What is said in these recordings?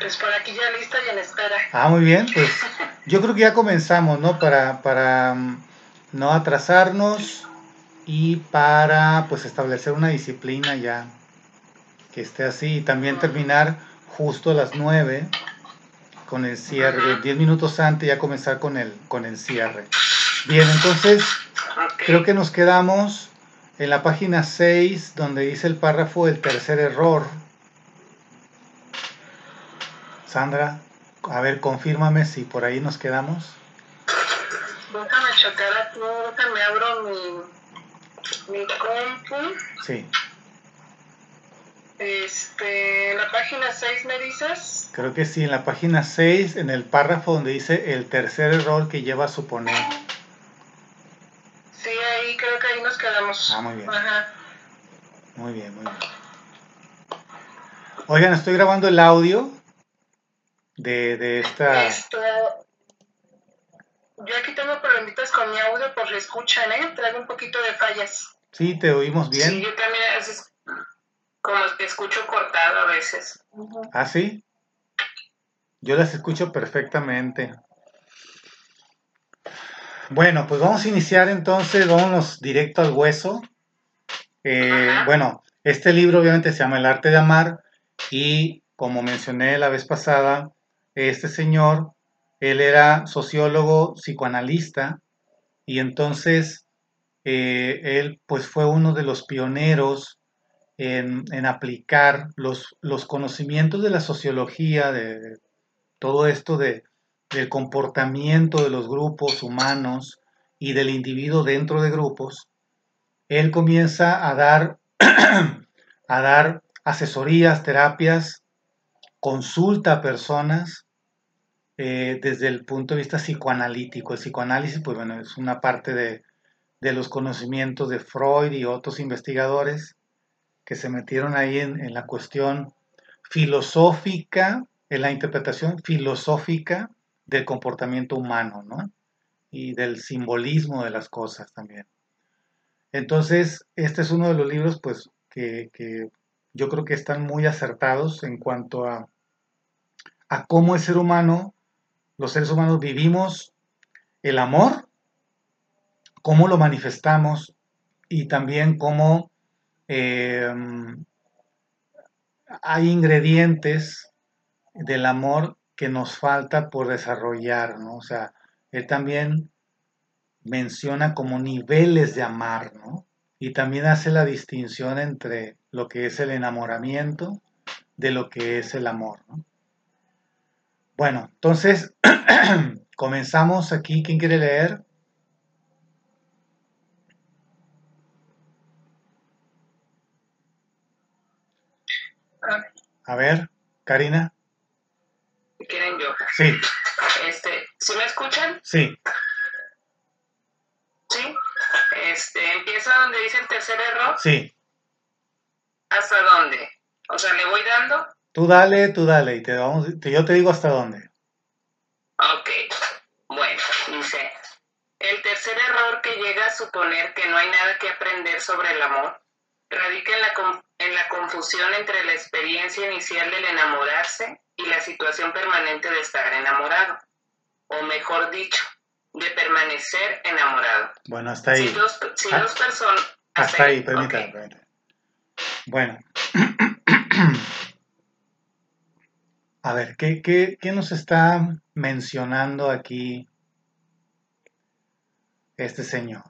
Pues por aquí ya lista y en espera. Ah, muy bien, pues yo creo que ya comenzamos, ¿no? Para, para mm, no atrasarnos y para pues establecer una disciplina ya que esté así y también terminar justo a las 9 con el cierre, 10 minutos antes ya comenzar con el, con el cierre. Bien, entonces creo que nos quedamos en la página 6 donde dice el párrafo el tercer error. Sandra, a ver, confírmame si por ahí nos quedamos. Déjame checar aquí, déjame abro mi, mi compu. Sí. Este, la página 6 me dices. Creo que sí, en la página 6, en el párrafo donde dice el tercer error que lleva a suponer. Sí, ahí creo que ahí nos quedamos. Ah, muy bien. Ajá. Muy bien, muy bien. Oigan, estoy grabando el audio de, de esta... Esto, yo aquí tengo problemitas con mi audio por si escuchan, ¿eh? Traigo un poquito de fallas. Sí, te oímos bien. Sí, yo también a veces, como que escucho cortado a veces. ¿Ah, sí? Yo las escucho perfectamente. Bueno, pues vamos a iniciar entonces, vámonos directo al hueso. Eh, bueno, este libro obviamente se llama El arte de amar y como mencioné la vez pasada, este señor, él era sociólogo, psicoanalista y entonces eh, él pues fue uno de los pioneros en, aplicar los, conocimientos de la sociología, de, de todo esto de, del comportamiento de los grupos humanos y del individuo dentro de grupos, él comienza a dar, a dar asesorías, terapias, consulta a personas eh, desde el punto de vista psicoanalítico. El psicoanálisis, pues bueno, es una parte de, de los conocimientos de Freud y otros investigadores que se metieron ahí en, en la cuestión filosófica, en la interpretación filosófica del comportamiento humano, ¿no? Y del simbolismo de las cosas también. Entonces, este es uno de los libros, pues, que, que yo creo que están muy acertados en cuanto a, a cómo el ser humano, los seres humanos vivimos el amor, cómo lo manifestamos y también cómo eh, hay ingredientes del amor que nos falta por desarrollar, ¿no? O sea, él también menciona como niveles de amar, ¿no? Y también hace la distinción entre lo que es el enamoramiento de lo que es el amor, ¿no? Bueno, entonces comenzamos aquí. ¿Quién quiere leer? A ver, Karina. quieren yo. Sí, Este, ¿sí me escuchan? sí, Sí. Este, empieza donde dice el tercer error. sí. ¿Hasta dónde? O sea, le voy dando. Tú dale, tú dale y te vamos, te- yo te digo hasta dónde. Ok, bueno, dice, el tercer error que llega a suponer que no hay nada que aprender sobre el amor radica en la, en la confusión entre la experiencia inicial del enamorarse y la situación permanente de estar enamorado, o mejor dicho, de permanecer enamorado. Bueno, hasta ahí. Si dos, si Ah, dos personas... Hasta ahí, permítame, ok. permítame. Bueno. A ver, ¿qué, qué, qué nos está mencionando aquí este señor?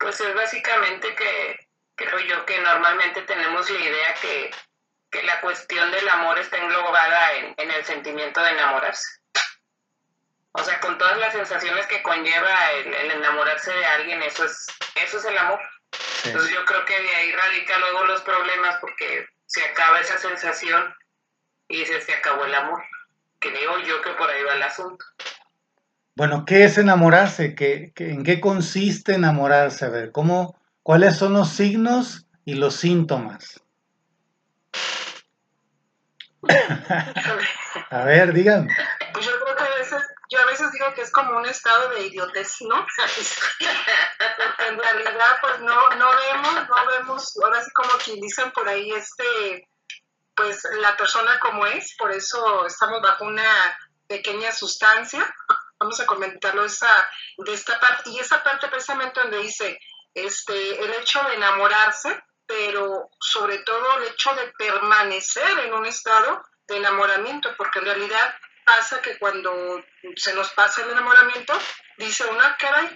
Pues es básicamente que creo yo que normalmente tenemos la idea que, que la cuestión del amor está englobada en, en el sentimiento de enamorarse. O sea, con todas las sensaciones que conlleva el, el enamorarse de alguien, eso es, eso es el amor. Sí. Entonces yo creo que de ahí radica luego los problemas porque se acaba esa sensación y se, se acabó el amor. Creo yo que por ahí va el asunto. Bueno, ¿qué es enamorarse? ¿Qué, qué- en qué consiste enamorarse? A ver, ¿cómo, ¿cuáles son los signos y los síntomas? A ver, díganme. Pues yo creo que a veces, yo a veces digo que es como un estado de idiotez, ¿no? Porque en realidad, pues no, no vemos, no vemos, ahora sí como quien dicen por ahí, este, pues la persona como es, por eso estamos bajo una pequeña sustancia. Vamos a comentarlo esa, de esta parte, y esa parte precisamente donde dice, este, el hecho de enamorarse, pero sobre todo el hecho de permanecer en un estado de enamoramiento, porque en realidad pasa que cuando se nos pasa el enamoramiento, dice una, caray,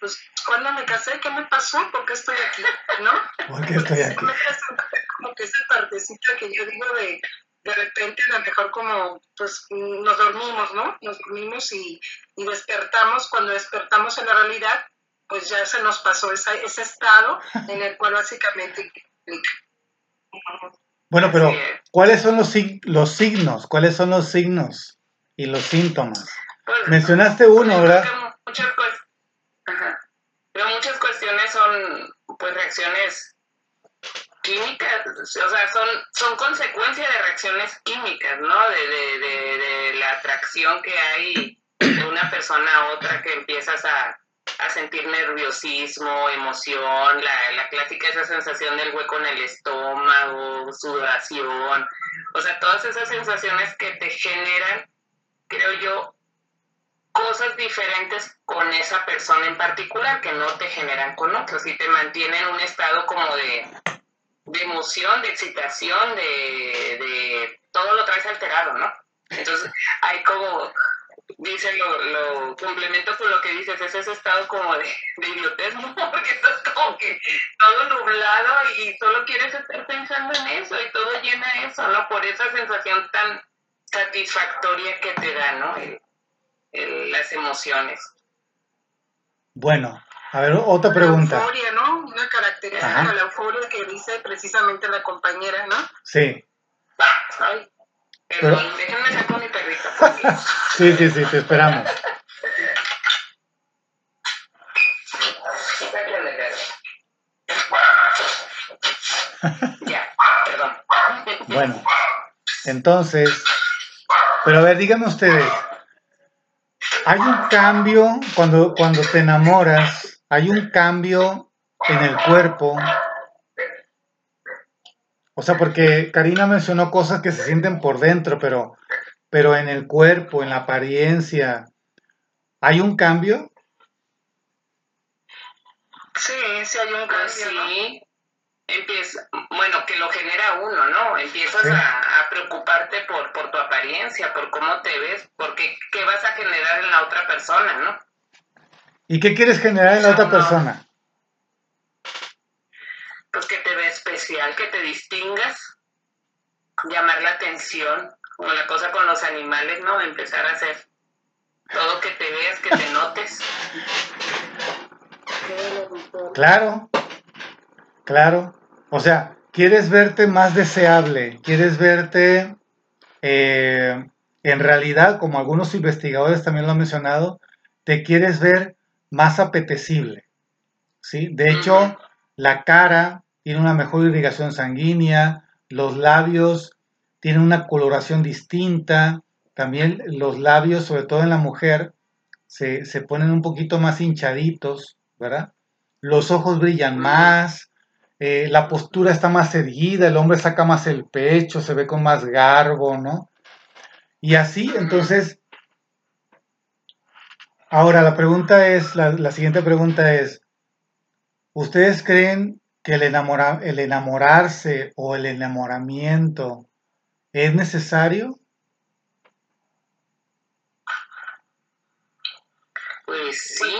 pues cuando me casé, ¿qué me pasó? ¿Por qué estoy aquí? ¿No? ¿Por qué estoy aquí? Como que esa partecita que yo digo de, de repente a lo mejor como, pues nos dormimos, ¿no? Nos dormimos y, y despertamos, cuando despertamos en la realidad, pues ya se nos pasó esa, ese estado en el cual básicamente... Bueno, pero ¿cuáles son los, los signos? ¿Cuáles son los signos y los síntomas? Pues, Mencionaste uno, ¿verdad? Muchas, Pero muchas cuestiones son pues reacciones químicas, o sea, son, son consecuencia de reacciones químicas, ¿no? De, de, de, de la atracción que hay de una persona a otra que empiezas a, a sentir nerviosismo, emoción, la, la clásica esa sensación del hueco en el estómago, sudoración, o sea, todas esas sensaciones que te generan, creo yo, cosas diferentes con esa persona en particular que no te generan con otros y te mantienen en un estado como de, de emoción, de excitación, de, de todo lo traes alterado, ¿no? Entonces hay como dice, lo, lo complemento con lo que dices, es ese estado como de, de idiotez, Porque estás como que todo nublado y solo quieres estar pensando en eso y todo llena eso, ¿no? Por esa sensación tan satisfactoria que te da, ¿no? las emociones. Bueno, a ver, otra pregunta. La euforia, ¿no? Una característica de la euforia que dice precisamente la compañera, ¿no? Sí. Ay, Perdón, Pero... déjenme sacar mi perrito. Porque... sí, sí, sí, te esperamos. ya, perdón. Bueno, entonces, pero a ver, díganme ustedes, ¿hay un cambio cuando, cuando te enamoras? ¿Hay un cambio en el cuerpo o sea, porque Karina mencionó cosas que se sienten por dentro, pero, pero en el cuerpo, en la apariencia, ¿hay un cambio? Sí, sí hay un cambio. Sí. Empieza, bueno, que lo genera uno, ¿no? Empiezas a, preocuparte por, por tu apariencia, por cómo te ves, porque qué vas a generar en la otra persona, ¿no? ¿Y qué quieres generar en la otra persona? pues que te ve especial, que te distingas, llamar la atención, como la cosa con los animales, ¿no? Empezar a hacer todo que te veas, que te notes. Claro, claro. O sea, quieres verte más deseable, quieres verte, eh, en realidad, como algunos investigadores también lo han mencionado, te quieres ver más apetecible. ¿sí? De hecho, la cara tiene una mejor irrigación sanguínea, los labios tienen una coloración distinta, también los labios, sobre todo en la mujer, se, ponen un poquito más hinchaditos, ¿verdad? Los ojos brillan más, eh, la postura está más erguida, el hombre saca más el pecho, se ve con más garbo, ¿no? Y así, entonces, ahora la pregunta es, la, la siguiente pregunta es, ¿ustedes creen que el, el enamorarse o el enamoramiento es necesario? Pues sí,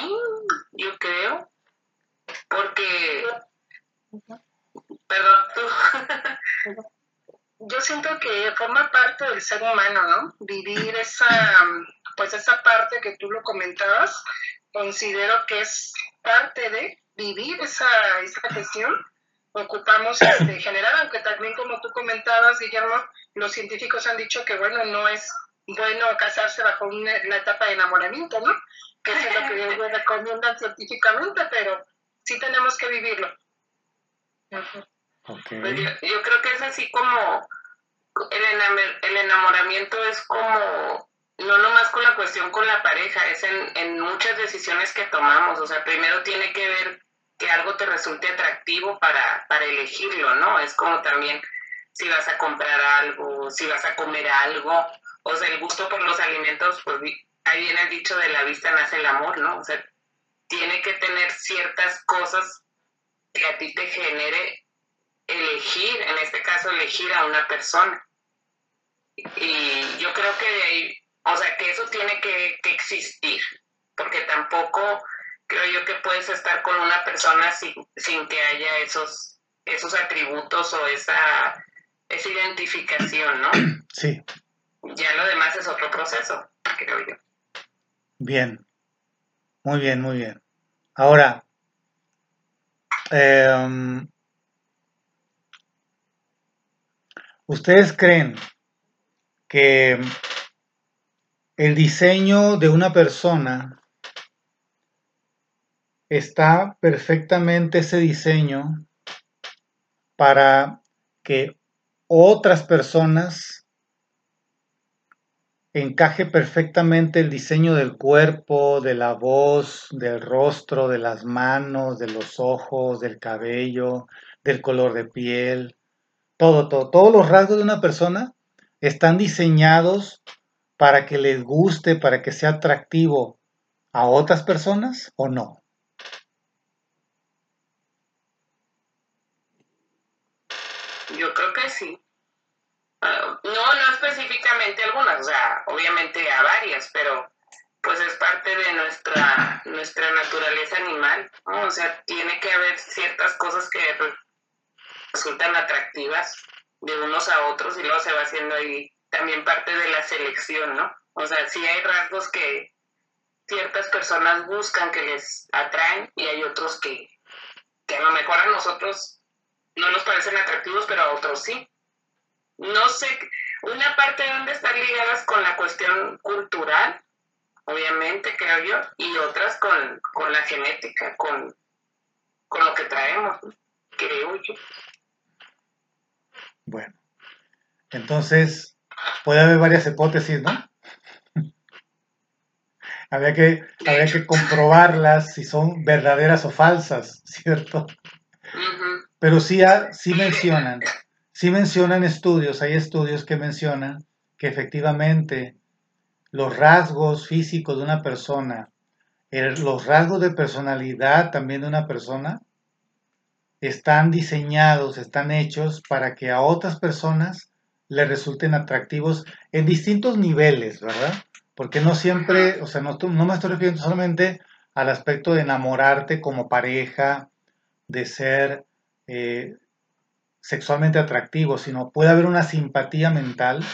yo creo, porque, perdón, tú. Yo siento que forma parte del ser humano, ¿no? Vivir esa, pues esa parte que tú lo comentabas, considero que es parte de, vivir esa, esa gestión, ocupamos este, generar, aunque también como tú comentabas, Guillermo, los científicos han dicho que, bueno, no es bueno casarse bajo una, etapa de enamoramiento, ¿no? Que es lo que ellos recomiendan científicamente, pero sí tenemos que vivirlo. Pues yo, creo que es así como el, el enamoramiento es como no nomás con la cuestión con la pareja, es en, en muchas decisiones que tomamos. O sea, primero tiene que ver que algo te resulte atractivo para, para elegirlo, ¿no? Es como también si vas a comprar algo, si vas a comer algo, o sea, el gusto por los alimentos, pues ahí viene el dicho de la vista nace el amor, ¿no? O sea, tiene que tener ciertas cosas que a ti te genere elegir, en este caso elegir a una persona. Y yo creo que de ahí, o sea, que eso tiene que, existir, porque tampoco creo yo que puedes estar con una persona sin, sin que haya esos, esos atributos o esa, esa identificación, ¿no? Sí. Ya lo demás es otro proceso, creo yo. Bien, muy bien, muy bien. Ahora, em, ¿ustedes creen que el diseño de una persona está perfectamente ese diseño para que otras personas encaje perfectamente el diseño del cuerpo, de la voz, del rostro, de las manos, de los ojos, del cabello, del color de piel, todo, todo, todos los rasgos de una persona están diseñados para que les guste, para que sea atractivo a otras personas o no. Yo creo que sí. Ah, no, no específicamente obviamente a varias, pero pues es parte de nuestra, nuestra naturaleza animal, O sea, tiene que haber ciertas cosas que resultan atractivas de unos a otros y luego se va haciendo ahí también parte de la selección, ¿no? O sea, sí hay rasgos que ciertas personas buscan que les atraen y hay otros que, que a lo mejor a nosotros no nos parecen atractivos, pero a otros sí no sé, una parte de donde están ligadas con la cuestión cultural, obviamente, creo yo, y otras con, la genética, con, con lo que traemos, creo yo. Bueno, entonces puede haber varias hipótesis, ¿no? habría que, habría que comprobarlas si son verdaderas o falsas, ¿cierto? Pero sí, sí mencionan Sí mencionan estudios, hay estudios que mencionan que efectivamente los rasgos físicos de una persona, los rasgos de personalidad también de una persona, están diseñados, están hechos para que a otras personas le resulten atractivos en distintos niveles, ¿verdad? Porque no siempre, o sea, no, no me estoy refiriendo solamente al aspecto de enamorarte como pareja, de ser eh, sexualmente atractivo, sino puede haber una simpatía mental.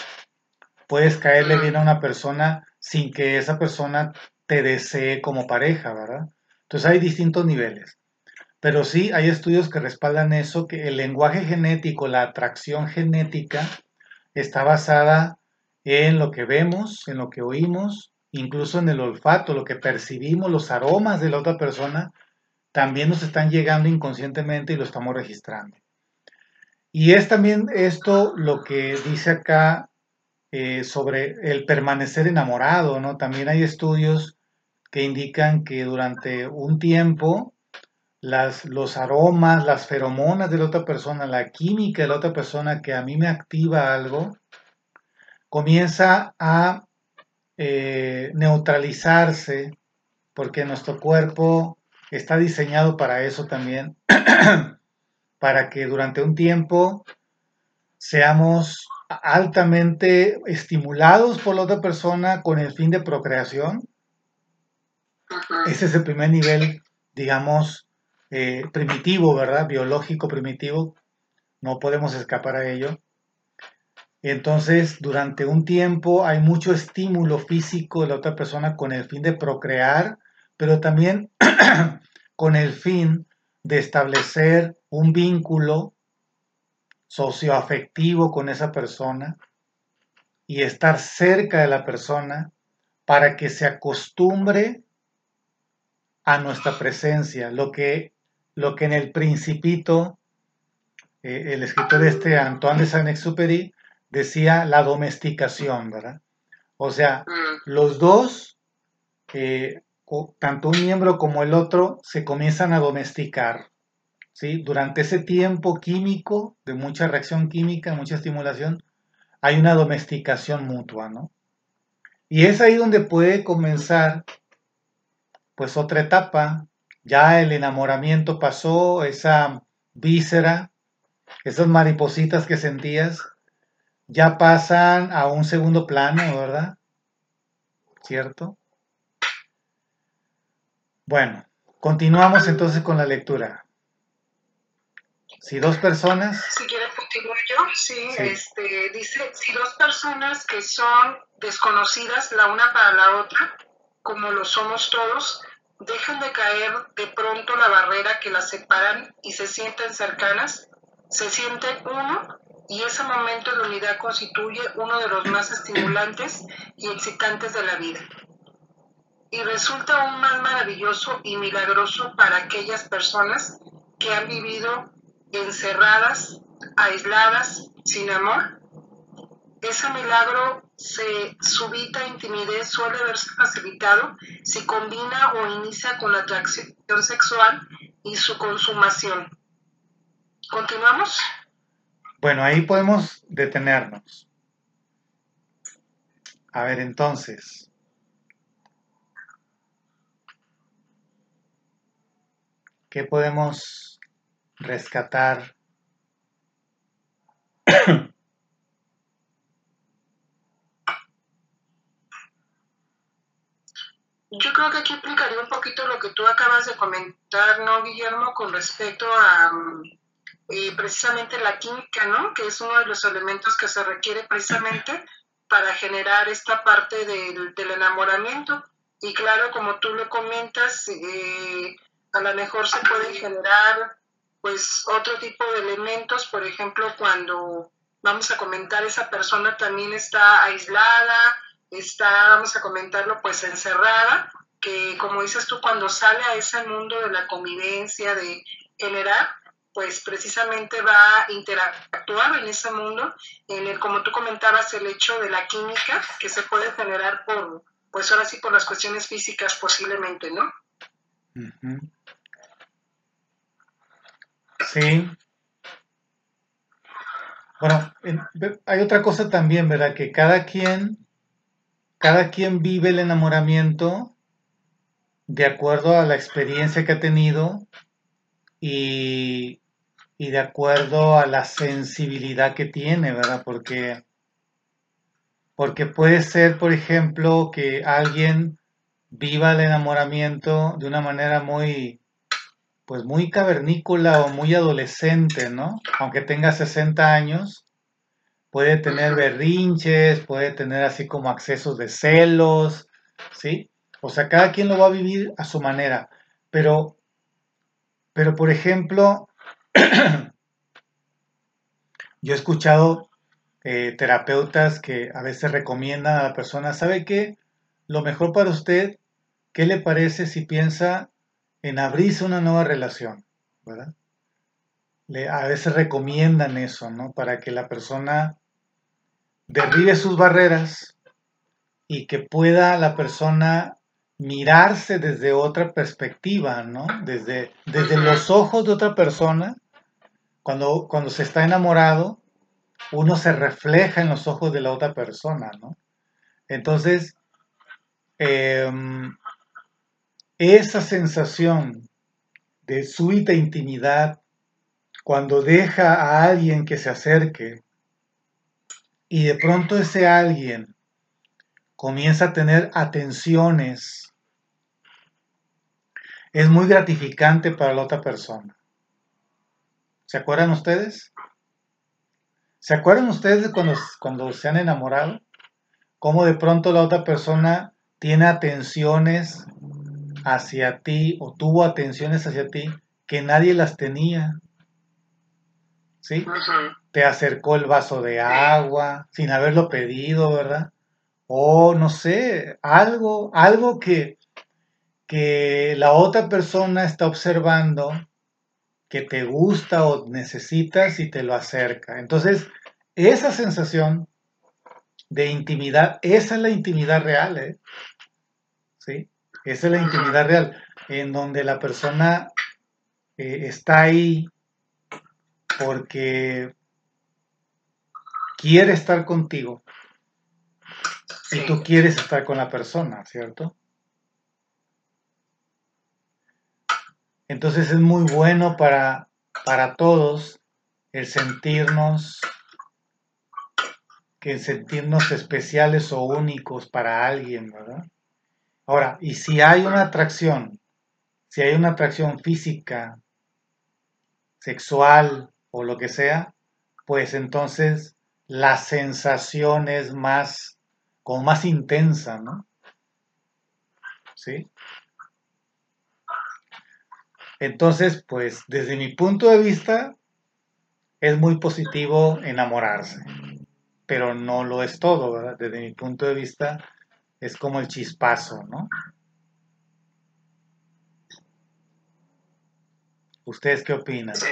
Puedes caerle bien a una persona sin que esa persona te desee como pareja, ¿verdad? Entonces hay distintos niveles. Pero sí hay estudios que respaldan eso, que el lenguaje genético, la atracción genética, está basada en lo que vemos, en lo que oímos, incluso en el olfato, lo que percibimos, los aromas de la otra persona, también nos están llegando inconscientemente y lo estamos registrando. Y es también esto lo que dice acá eh, sobre el permanecer enamorado, ¿no? También hay estudios que indican que durante un tiempo las, los aromas, las feromonas de la otra persona, la química de la otra persona que a mí me activa algo, comienza a eh, neutralizarse porque nuestro cuerpo está diseñado para eso también. para que durante un tiempo seamos altamente estimulados por la otra persona con el fin de procreación. Ese es el primer nivel, digamos, eh, primitivo, ¿verdad? Biológico primitivo. No podemos escapar a ello. Entonces, durante un tiempo hay mucho estímulo físico de la otra persona con el fin de procrear, pero también con el fin de establecer un vínculo socioafectivo con esa persona y estar cerca de la persona para que se acostumbre a nuestra presencia, lo que, lo que en el principito eh, el escritor este Antoine de Saint-Exupéry decía la domesticación, ¿verdad? O sea, mm. los dos, eh, tanto un miembro como el otro, se comienzan a domesticar. ¿sí? Durante ese tiempo químico, de mucha reacción química, mucha estimulación, hay una domesticación mutua, ¿no? Y es ahí donde puede comenzar, pues, otra etapa. Ya el enamoramiento pasó, esa víscera, esas maripositas que sentías, ya pasan a un segundo plano, ¿verdad? ¿Cierto? Bueno, continuamos entonces con la lectura. Si dos personas... Si quieres continuar yo, sí, Este, dice, si dos personas que son desconocidas la una para la otra, como lo somos todos, dejan de caer de pronto la barrera que las separan y se sienten cercanas, se sienten uno y ese momento de unidad constituye uno de los más estimulantes y excitantes de la vida. Y resulta aún más maravilloso y milagroso para aquellas personas que han vivido encerradas, aisladas, sin amor. Ese milagro se subita intimidez suele verse facilitado si combina o inicia con la atracción sexual y su consumación. ¿Continuamos? Bueno, ahí podemos detenernos. A ver, entonces. ¿Qué podemos rescatar? Yo creo que aquí explicaría un poquito lo que tú acabas de comentar, ¿no, Guillermo? Con respecto a eh, precisamente la química, ¿no? Que es uno de los elementos que se requiere precisamente para generar esta parte del, enamoramiento. Y claro, como tú lo comentas, eh, a lo mejor se pueden generar pues otro tipo de elementos, por ejemplo, cuando vamos a comentar esa persona también está aislada, está, vamos a comentarlo, pues encerrada, que como dices tú, cuando sale a ese mundo de la convivencia, de generar, pues precisamente va a interactuar en ese mundo, en el, como tú comentabas, el hecho de la química que se puede generar por, pues ahora sí, por las cuestiones físicas posiblemente, ¿no? Sí. Bueno, hay otra cosa también, ¿verdad? Que cada quien, cada quien vive el enamoramiento de acuerdo a la experiencia que ha tenido y, de acuerdo a la sensibilidad que tiene, ¿verdad? Porque, porque puede ser, por ejemplo, que alguien viva el enamoramiento de una manera muy, pues muy cavernícola o muy adolescente, ¿no? Aunque tenga 60 años, puede tener berrinches, puede tener así como accesos de celos, ¿sí? O sea, cada quien lo va a vivir a su manera, pero pero, por ejemplo, yo he escuchado eh, terapeutas que a veces recomiendan a la persona, ¿sabe qué? Lo mejor para usted, ¿qué le parece si piensa en abrirse una nueva relación? ¿Verdad? a veces recomiendan eso, ¿no? Para que la persona derribe sus barreras y que pueda la persona mirarse desde otra perspectiva, ¿no? Desde, desde los ojos de otra persona, cuando, cuando se está enamorado, uno se refleja en los ojos de la otra persona, ¿no? Entonces, em, esa sensación de súbita intimidad, cuando deja a alguien que se acerque y de pronto ese alguien comienza a tener atenciones es muy gratificante para la otra persona. ¿Se acuerdan ustedes? ¿Se acuerdan ustedes de cuando, cuando se han enamorado? Cómo de pronto la otra persona tiene atenciones hacia ti o tuvo atenciones hacia ti que nadie las tenía. ¿Sí? Te acercó el vaso de agua sin haberlo pedido, ¿verdad? O no sé, algo, algo que, que la otra persona está observando que te gusta o necesitas y te lo acerca. Entonces, esa sensación de intimidad. Esa es la intimidad real, ¿eh? Esa es la intimidad real, en donde la persona eh, está ahí porque quiere estar contigo y tú quieres estar con la persona, ¿cierto? Entonces es muy bueno para, para todos el sentirnos que sentirnos especiales o únicos para alguien, ¿verdad? Ahora, y si hay una atracción, si hay una atracción física, sexual o lo que sea, pues entonces la sensación es más, como más intensa, ¿no? ¿Sí? Entonces, pues desde mi punto de vista, es muy positivo enamorarse pero no lo es todo, ¿verdad? Desde mi punto de vista, es como el chispazo, ¿no? ¿Ustedes qué opinan? Sí.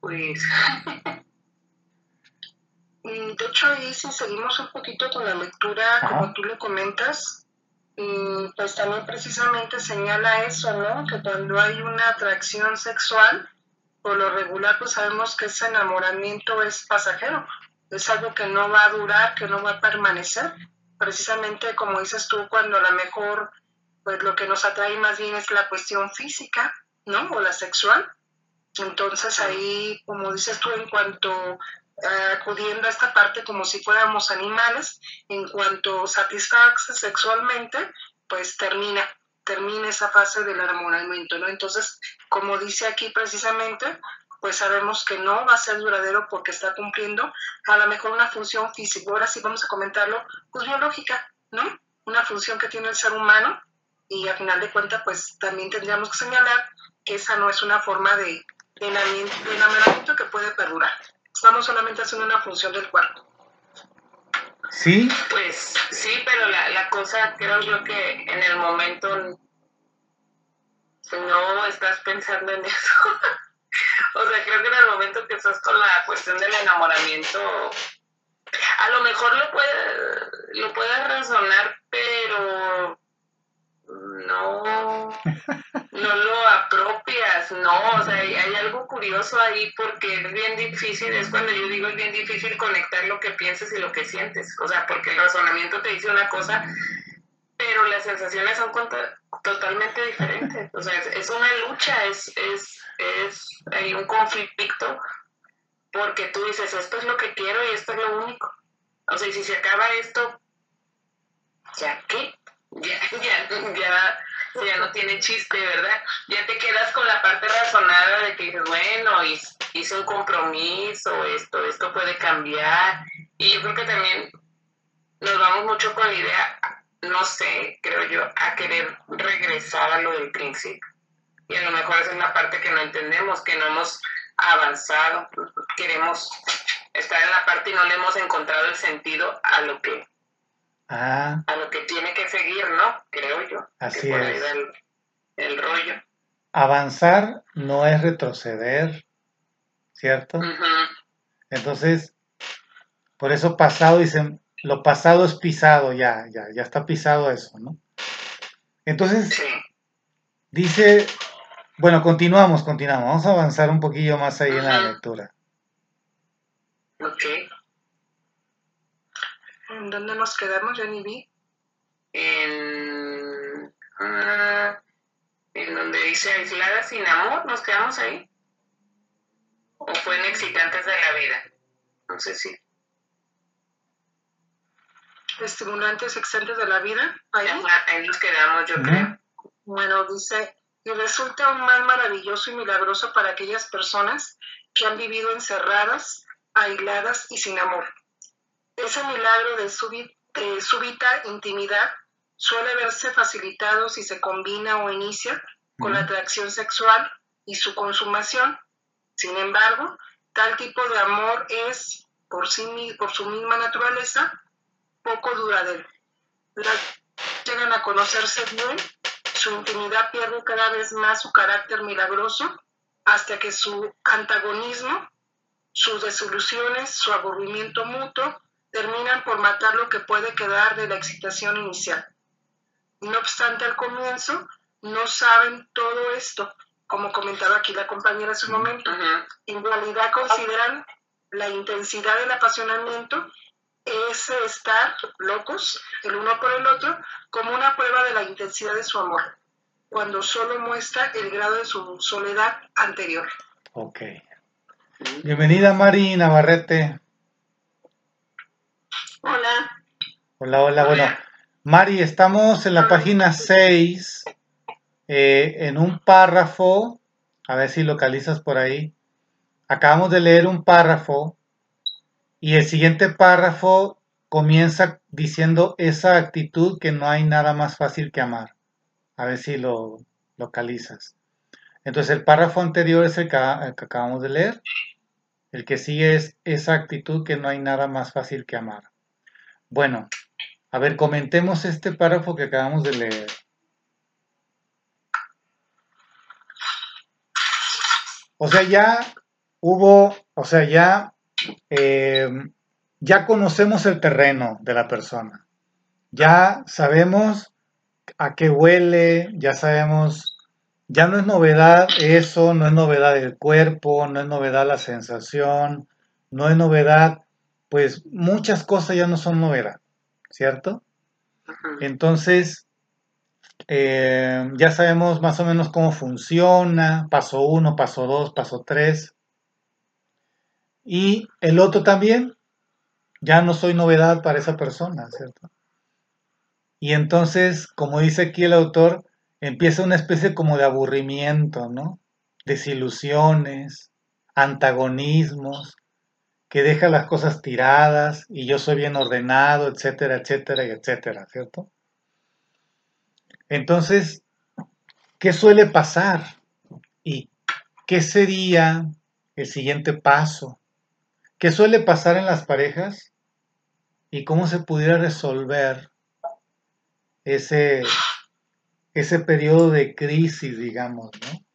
Pues, mm, de hecho ahí si seguimos un poquito con la lectura, como tú lo comentas, y pues también precisamente señala eso, ¿no? Que cuando hay una atracción sexual, por lo regular pues sabemos que ese enamoramiento es pasajero, es algo que no va a durar, que no va a permanecer. Precisamente como dices tú, cuando a lo mejor pues lo que nos atrae más bien es la cuestión física, ¿no? O la sexual. Entonces ahí, como dices tú, en cuanto acudiendo a esta parte como si fuéramos animales, en cuanto satisface sexualmente, pues termina, termina esa fase del enamoramiento, ¿no? Entonces, como dice aquí precisamente, pues sabemos que no va a ser duradero porque está cumpliendo a lo mejor una función física, ahora sí vamos a comentarlo, pues biológica, ¿no? Una función que tiene el ser humano y a final de cuentas, pues también tendríamos que señalar que esa no es una forma de, de enamoramiento que puede perdurar. Estamos solamente haciendo una función del cuerpo. Sí. Pues sí, pero la, la cosa creo yo que en el momento no estás pensando en eso. o sea, creo que en el momento que estás con la cuestión del enamoramiento, a lo mejor lo puede, lo puedes razonar, pero no, no lo apropias, no, o sea, hay, algo curioso ahí porque es bien difícil, es cuando yo digo es bien difícil conectar lo que piensas y lo que sientes, o sea, porque el razonamiento te dice una cosa, pero las sensaciones son totalmente diferentes, o sea, es, una lucha, es, es, es hay un conflicto, porque tú dices, esto es lo que quiero y esto es lo único, o sea, y si se acaba esto, ¿ya qué? Ya, ya, ya ya no tiene chiste, ¿verdad? Ya te quedas con la parte razonada de que dices, bueno, hice un compromiso, esto, esto puede cambiar. Y yo creo que también nos vamos mucho con la idea, no sé, creo yo, a querer regresar a lo del principio. Y a lo mejor esa es la parte que no entendemos, que no hemos avanzado, queremos estar en la parte y no le hemos encontrado el sentido a lo que Ah. A lo que tiene que seguir, ¿no? Creo yo. Así es. el, rollo. Avanzar no es retroceder, ¿cierto? Entonces, por eso pasado dicen, lo pasado es pisado, ya, ya, ya está pisado eso, ¿no? Entonces, dice, bueno, continuamos, continuamos, vamos a avanzar un poquillo más ahí en la lectura. Ok. ¿En dónde nos quedamos? Yo ni vi. En, ah, en donde dice aislada sin amor, ¿nos quedamos ahí? ¿O fue en excitantes de la vida? No sé si. Estimulantes excitantes de la vida. Ahí, ahí nos quedamos, yo creo. Bueno, dice, y resulta aún más maravilloso y milagroso para aquellas personas que han vivido encerradas, aisladas y sin amor ese milagro de, súbita intimidad suele verse facilitado si se combina o inicia con la atracción sexual y su consumación. Sin embargo, tal tipo de amor es, por, sí, por su misma naturaleza, poco duradero. llegan a conocerse bien, su intimidad pierde cada vez más su carácter milagroso hasta que su antagonismo, sus desoluciones, su aburrimiento mutuo terminan por matar lo que puede quedar de la excitación inicial. No obstante, al comienzo no saben todo esto, como comentaba aquí la compañera hace un momento. En realidad consideran la intensidad del apasionamiento es estar locos el uno por el otro como una prueba de la intensidad de su amor, cuando solo muestra el grado de su soledad anterior. Ok. Bienvenida Mari Navarrete. Hola. Hola, hola. Bueno, Mari, estamos en la página 6, eh, en un párrafo, a ver si localizas por ahí. Acabamos de leer un párrafo y el siguiente párrafo comienza diciendo esa actitud que no hay nada más fácil que amar. A ver si lo localizas. Entonces el párrafo anterior es el que, acabamos de leer. El que sigue es esa actitud que no hay nada más fácil que amar. Bueno, a ver, comentemos este párrafo que acabamos de leer. O sea, ya hubo, o sea, ya eh, ya conocemos el terreno de la persona, ya sabemos a qué huele, ya sabemos, ya no es novedad eso, no es novedad el cuerpo, no es novedad la sensación, no es novedad, pues muchas cosas ya no son novedad, ¿cierto? Entonces, eh, ya sabemos más o menos cómo funciona, paso uno, paso dos, paso tres. Y el otro también, ya no soy novedad para esa persona, ¿cierto? Y entonces, como dice aquí el autor, empieza una especie como de aburrimiento, ¿no? Desilusiones, antagonismos, que deja las cosas tiradas y yo soy bien ordenado, etcétera, etcétera, etcétera, ¿cierto? Entonces, ¿qué suele pasar? ¿Y qué sería el siguiente paso? ¿Qué suele pasar en las parejas? ¿Y cómo se pudiera resolver ese, ese periodo de crisis, digamos, ¿no?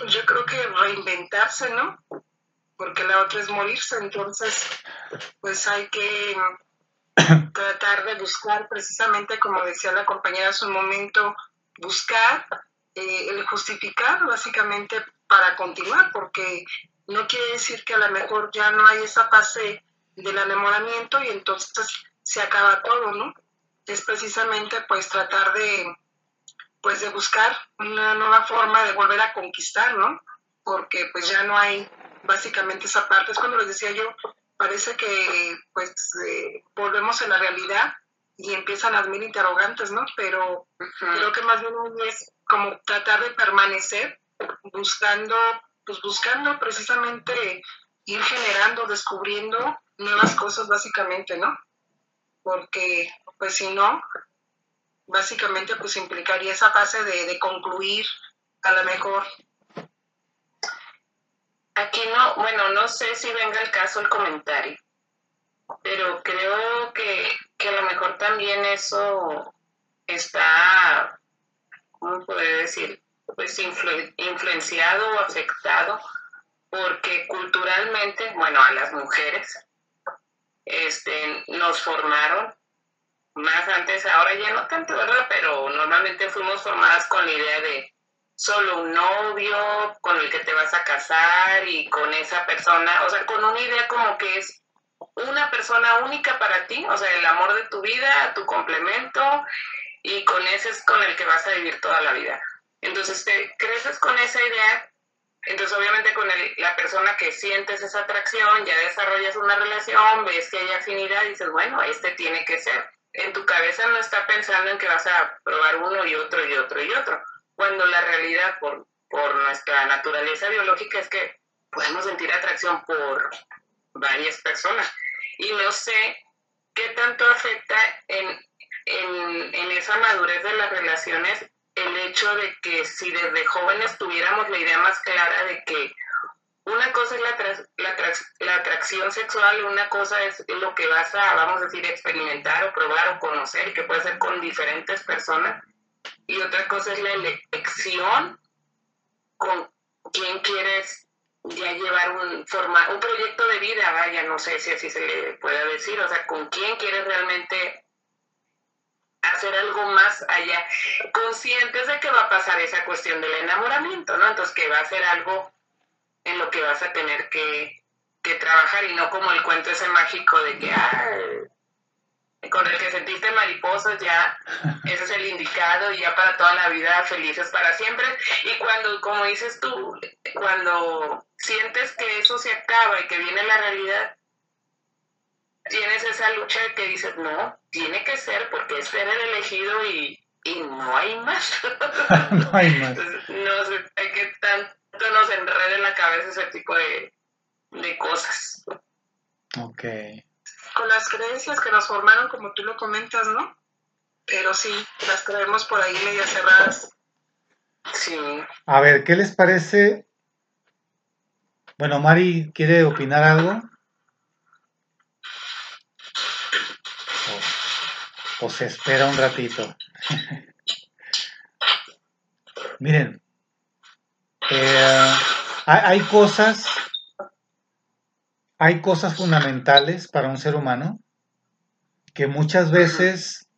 Pues yo creo que reinventarse, ¿no? Porque la otra es morirse, entonces pues hay que tratar de buscar precisamente, como decía la compañera hace un momento, buscar eh, el justificar básicamente para continuar, porque no quiere decir que a lo mejor ya no hay esa fase del enamoramiento y entonces se acaba todo, ¿no? Es precisamente pues tratar de pues de buscar una nueva forma de volver a conquistar, ¿no? Porque pues ya no hay básicamente esa parte. Es cuando les decía yo, parece que pues eh, volvemos a la realidad y empiezan las mil interrogantes, ¿no? Pero creo que más bien es como tratar de permanecer buscando, pues buscando precisamente ir generando, descubriendo nuevas cosas básicamente, ¿no? Porque pues si no, básicamente pues implicaría esa fase de, de concluir a lo mejor Aquí no, bueno, no sé si venga el caso el comentario, pero creo que, a lo mejor también eso está, ¿cómo puede decir? Pues influenciado o afectado porque culturalmente, bueno, a las mujeres este, nos formaron más antes, ahora ya no tanto, ¿verdad? Pero normalmente fuimos formadas con la idea de solo un novio con el que te vas a casar y con esa persona, o sea, con una idea como que es una persona única para ti, o sea, el amor de tu vida, tu complemento, y con ese es con el que vas a vivir toda la vida. Entonces te creces con esa idea, entonces obviamente con la persona que sientes esa atracción, ya desarrollas una relación, ves que hay afinidad y dices, bueno, este tiene que ser. En tu cabeza no está pensando en que vas a probar uno y otro y otro y otro cuando la realidad por, por nuestra naturaleza biológica es que podemos sentir atracción por varias personas. Y no sé qué tanto afecta en, en, esa madurez de las relaciones el hecho de que si desde jóvenes tuviéramos la idea más clara de que una cosa es la, la atracción sexual, una cosa es lo que vas a, vamos a decir, experimentar o probar o conocer, y que puede ser con diferentes personas, y otra cosa es la elección con quién quieres ya llevar un, forma, un proyecto de vida, vaya, no sé si así se le puede decir, o sea, con quién quieres realmente hacer algo más allá, conscientes de que va a pasar esa cuestión del enamoramiento, ¿no? Entonces que va a ser algo en lo que vas a tener que, trabajar y no como el cuento ese mágico de que, ah, con el que sentiste mariposas, ya ese es el indicado y ya para toda la vida felices para siempre. Y cuando, como dices tú, cuando sientes que eso se acaba y que viene la realidad, tienes esa lucha de que dices, no, tiene que ser porque es ser el elegido y, no hay más. no hay más. no sé qué tanto nos enreda en la cabeza ese tipo de, de cosas. Ok. Con las creencias que nos formaron, como tú lo comentas, ¿no? Pero sí, las traemos por ahí medio cerradas. Sí. A ver, ¿qué les parece? Bueno, Mari, ¿quiere opinar algo? o se espera un ratito. Miren, eh, hay cosas, hay cosas fundamentales para un ser humano que muchas veces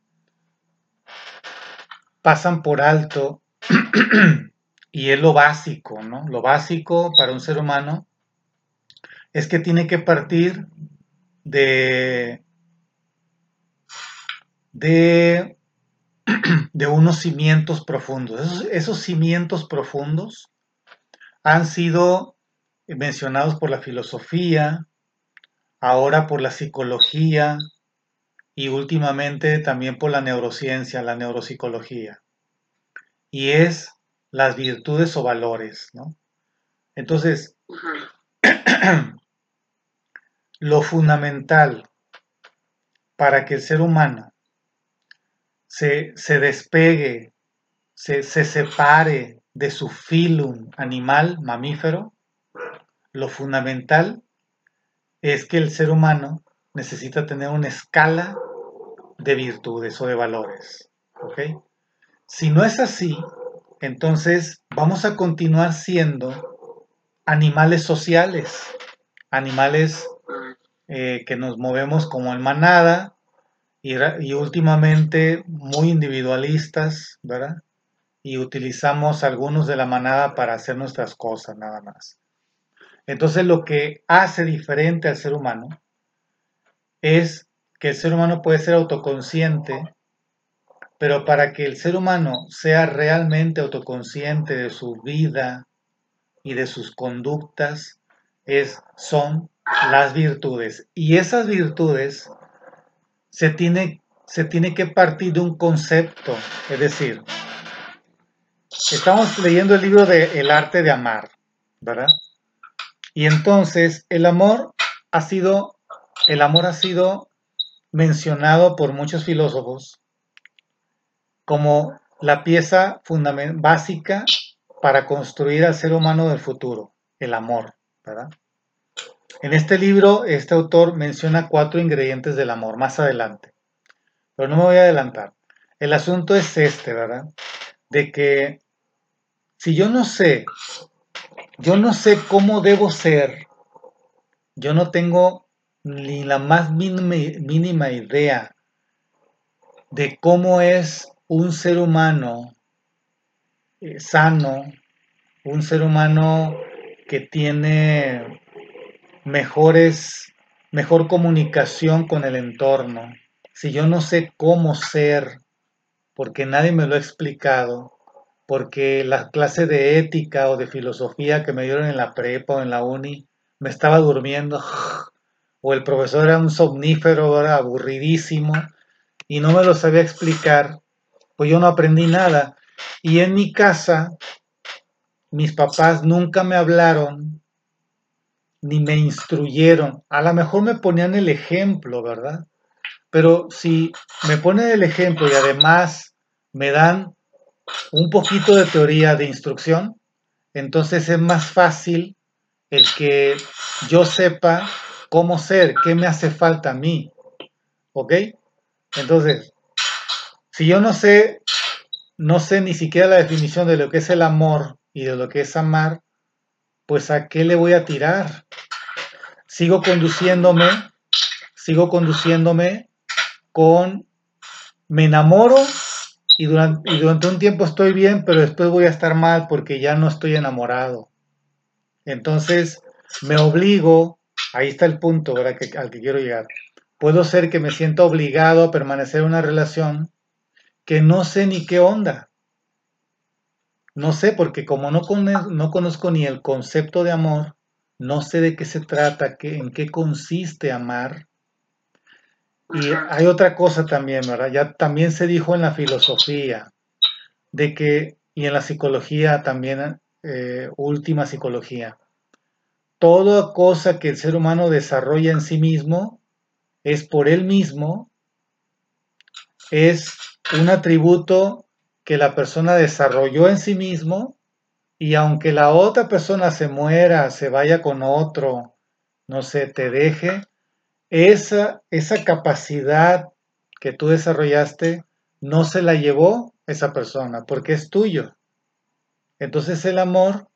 pasan por alto y es lo básico, ¿no? Lo básico para un ser humano es que tiene que partir de de, de unos cimientos profundos. Esos, cimientos profundos han sido mencionados por la filosofía, ahora por la psicología y últimamente también por la neurociencia, la neuropsicología. Y es las virtudes o valores, ¿no? Entonces, lo fundamental para que el ser humano se, despegue, se, se separe de su filum animal, mamífero, lo fundamental es que el ser humano necesita tener una escala de virtudes o de valores. Si no es así, entonces vamos a continuar siendo animales sociales, animales eh, que nos movemos como en manada, y, últimamente muy individualistas, ¿verdad? Y utilizamos algunos de la manada para hacer nuestras cosas nada más. Entonces lo que hace diferente al ser humano es que el ser humano puede ser autoconsciente, pero para que el ser humano sea realmente autoconsciente de su vida y de sus conductas, es, son las virtudes. Y esas virtudes se tiene, se tiene que partir de un concepto, es decir, estamos leyendo el libro de El arte de amar, ¿verdad? Y entonces el amor ha sido, el amor ha sido mencionado por muchos filósofos como la pieza básica para construir al ser humano del futuro, el amor, ¿verdad? En este libro, este autor menciona cuatro ingredientes del amor más adelante, pero no me voy a adelantar. El asunto es este, ¿verdad? De que si yo no sé, yo no sé cómo debo ser, yo no tengo ni la más mínima, idea de cómo es un ser humano eh, sano, un ser humano que tiene mejores, mejor comunicación con el entorno, si yo no sé cómo ser, porque nadie me lo ha explicado, porque la clase de ética o de filosofía que me dieron en la prepa o en la uni, me estaba durmiendo, o el profesor era un somnífero, era aburridísimo, y no me lo sabía explicar, pues yo no aprendí nada. Y en mi casa, mis papás nunca me hablaron ni me instruyeron. A lo mejor me ponían el ejemplo, ¿verdad? Pero si me ponen el ejemplo y además me dan un poquito de teoría de instrucción, entonces es más fácil el que yo sepa cómo ser, qué me hace falta a mí. ¿Ok? Entonces, si yo no sé, no sé ni siquiera la definición de lo que es el amor y de lo que es amar, pues a qué le voy a tirar? Sigo conduciéndome, sigo conduciéndome con, me enamoro y durante, un tiempo estoy bien, pero después voy a estar mal porque ya no estoy enamorado. Entonces, me obligo, ahí está el punto al que quiero llegar. Puedo ser que me sienta obligado a permanecer en una relación que no sé ni qué onda. No sé, porque como no, no conozco ni el concepto de amor, no sé de qué se trata, qué, en qué consiste amar. Y hay otra cosa también, ¿verdad? Ya también se dijo en la filosofía, de que, y en la psicología también, eh, última psicología, toda cosa que el ser humano desarrolla en sí mismo es por él mismo, es un atributo que la persona desarrolló en sí mismo y aunque la otra persona se muera, se vaya con otro, no sé, te deje, esa, esa capacidad que tú desarrollaste no se la llevó esa persona porque es tuyo. Entonces el amor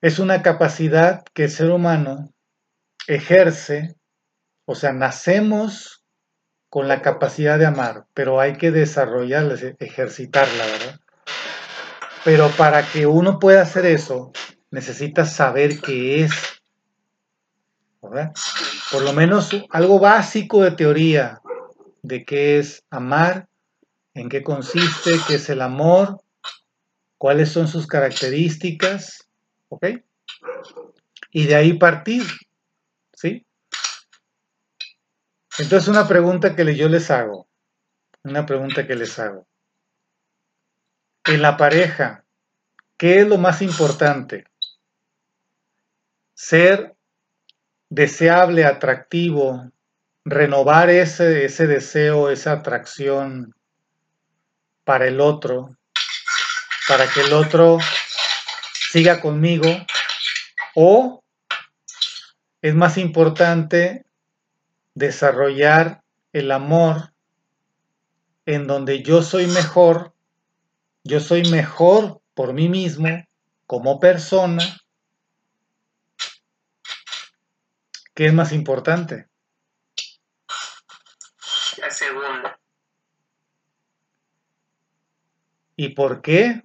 es una capacidad que el ser humano ejerce, o sea, nacemos con la capacidad de amar, pero hay que desarrollarla, ejercitarla, ¿verdad? Pero para que uno pueda hacer eso, necesita saber qué es. Por lo menos algo básico de teoría de qué es amar, en qué consiste, qué es el amor, cuáles son sus características, ¿ok? Y de ahí partir, ¿sí? Entonces una pregunta que yo les hago, una pregunta que les hago. En la pareja, ¿qué es lo más importante? Ser deseable, atractivo, renovar ese, ese deseo, esa atracción para el otro, para que el otro siga conmigo, o es más importante desarrollar el amor en donde yo soy mejor, yo soy mejor por mí mismo como persona, ¿qué es más importante? La segunda. ¿Y por qué?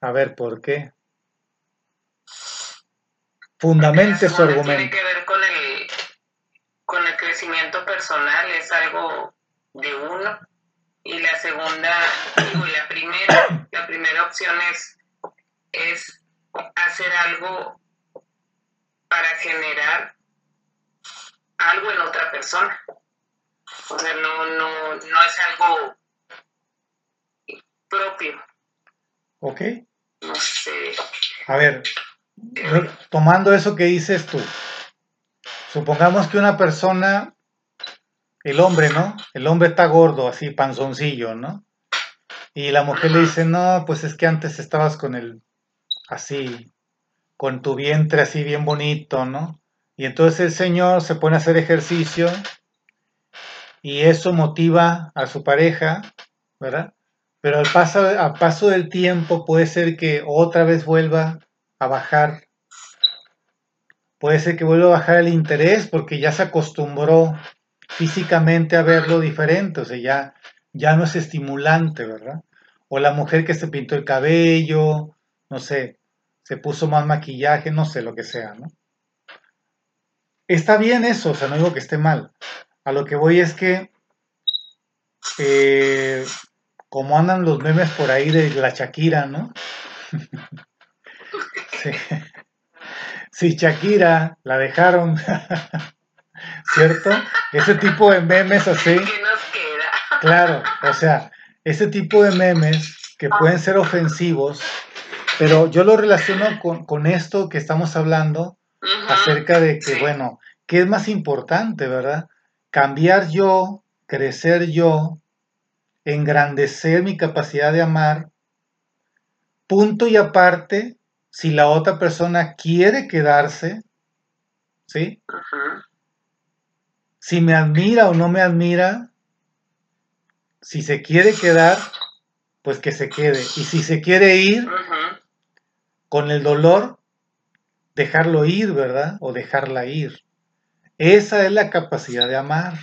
A ver, ¿por qué? Fundamente su argumento. Tiene que ver con el, con el crecimiento personal, es algo de uno. Y la segunda, digo, la primera, la primera opción es, es hacer algo para generar algo en otra persona. O sea, no, no, no es algo propio. Ok. No sé. A ver, tomando eso que dices tú, supongamos que una persona, el hombre, ¿no? El hombre está gordo, así, panzoncillo, ¿no? Y la mujer le dice, no, pues es que antes estabas con el, así, con tu vientre así bien bonito, ¿no? Y entonces el señor se pone a hacer ejercicio y eso motiva a su pareja, ¿verdad? Pero al paso, paso del tiempo puede ser que otra vez vuelva a bajar. Puede ser que vuelva a bajar el interés porque ya se acostumbró físicamente a verlo diferente, o sea, ya, ya no es estimulante, ¿verdad? O la mujer que se pintó el cabello, no sé, se puso más maquillaje, no sé, lo que sea, ¿no? Está bien eso, o sea, no digo que esté mal. A lo que voy es que, eh, como andan los memes por ahí de la Shakira, ¿no? Sí. Si Shakira la dejaron, ¿cierto? Ese tipo de memes así. ¿Qué nos queda? Claro, o sea, ese tipo de memes que pueden ser ofensivos, pero yo lo relaciono con, esto que estamos hablando acerca de que, bueno, ¿qué es más importante, verdad? Cambiar yo, crecer yo, engrandecer mi capacidad de amar, punto y aparte si la otra persona quiere quedarse, ¿sí? Si me admira o no me admira, si se quiere quedar, pues que se quede. Y si se quiere ir, con el dolor, dejarlo ir, ¿verdad? O dejarla ir. Esa es la capacidad de amar.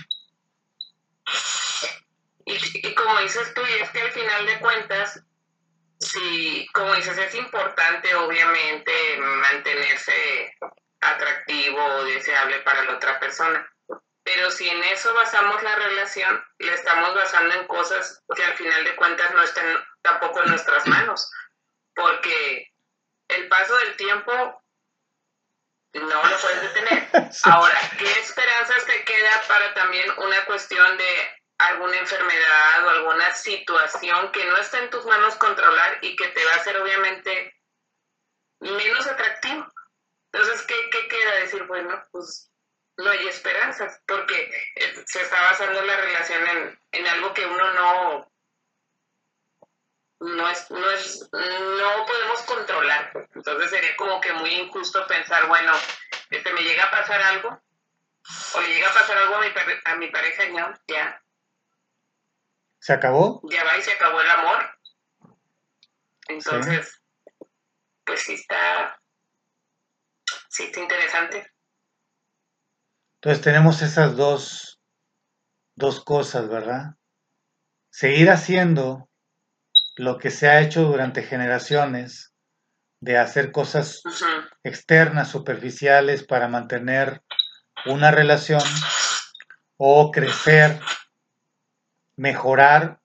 Y, como dices tú, y es que al final de cuentas, sí, como dices, es importante obviamente mantenerse atractivo o deseable para la otra persona. Pero si en eso basamos la relación, le estamos basando en cosas que al final de cuentas no están tampoco en nuestras manos. Porque el paso del tiempo no lo puedes detener. Ahora, ¿qué esperanzas te queda para también una cuestión de alguna enfermedad o alguna situación que no está en tus manos controlar y que te va a hacer obviamente menos atractivo? Entonces, ¿qué, qué queda decir? Bueno, pues no hay esperanzas, porque eh, se está basando la relación en, en algo que uno no no es, no es, no podemos controlar. Entonces sería como que muy injusto pensar, bueno, este me llega a pasar algo, o le llega a pasar algo a mi, a mi pareja, no, ya, ¿Se acabó? ya va y se acabó el amor. Entonces, pues sí está, sí está interesante. Entonces tenemos esas dos, dos cosas, ¿verdad? Seguir haciendo lo que se ha hecho durante generaciones, de hacer cosas externas, superficiales, para mantener una relación, o crecer, mejorar,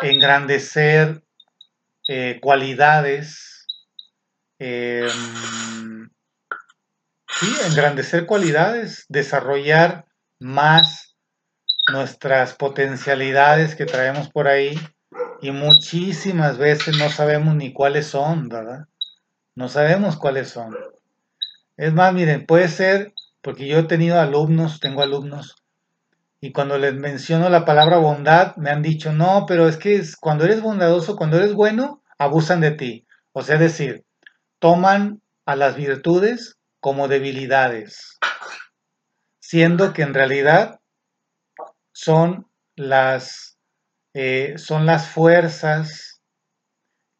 engrandecer eh, cualidades, eh, sí, engrandecer cualidades, desarrollar más nuestras potencialidades que traemos por ahí y muchísimas veces no sabemos ni cuáles son, ¿verdad? No sabemos cuáles son. Es más, miren, puede ser, porque yo he tenido alumnos, tengo alumnos, y cuando les menciono la palabra bondad, me han dicho, no, pero es que cuando eres bondadoso, cuando eres bueno, abusan de ti. O sea, es decir, toman a las virtudes como debilidades, siendo que en realidad son las, eh, son las fuerzas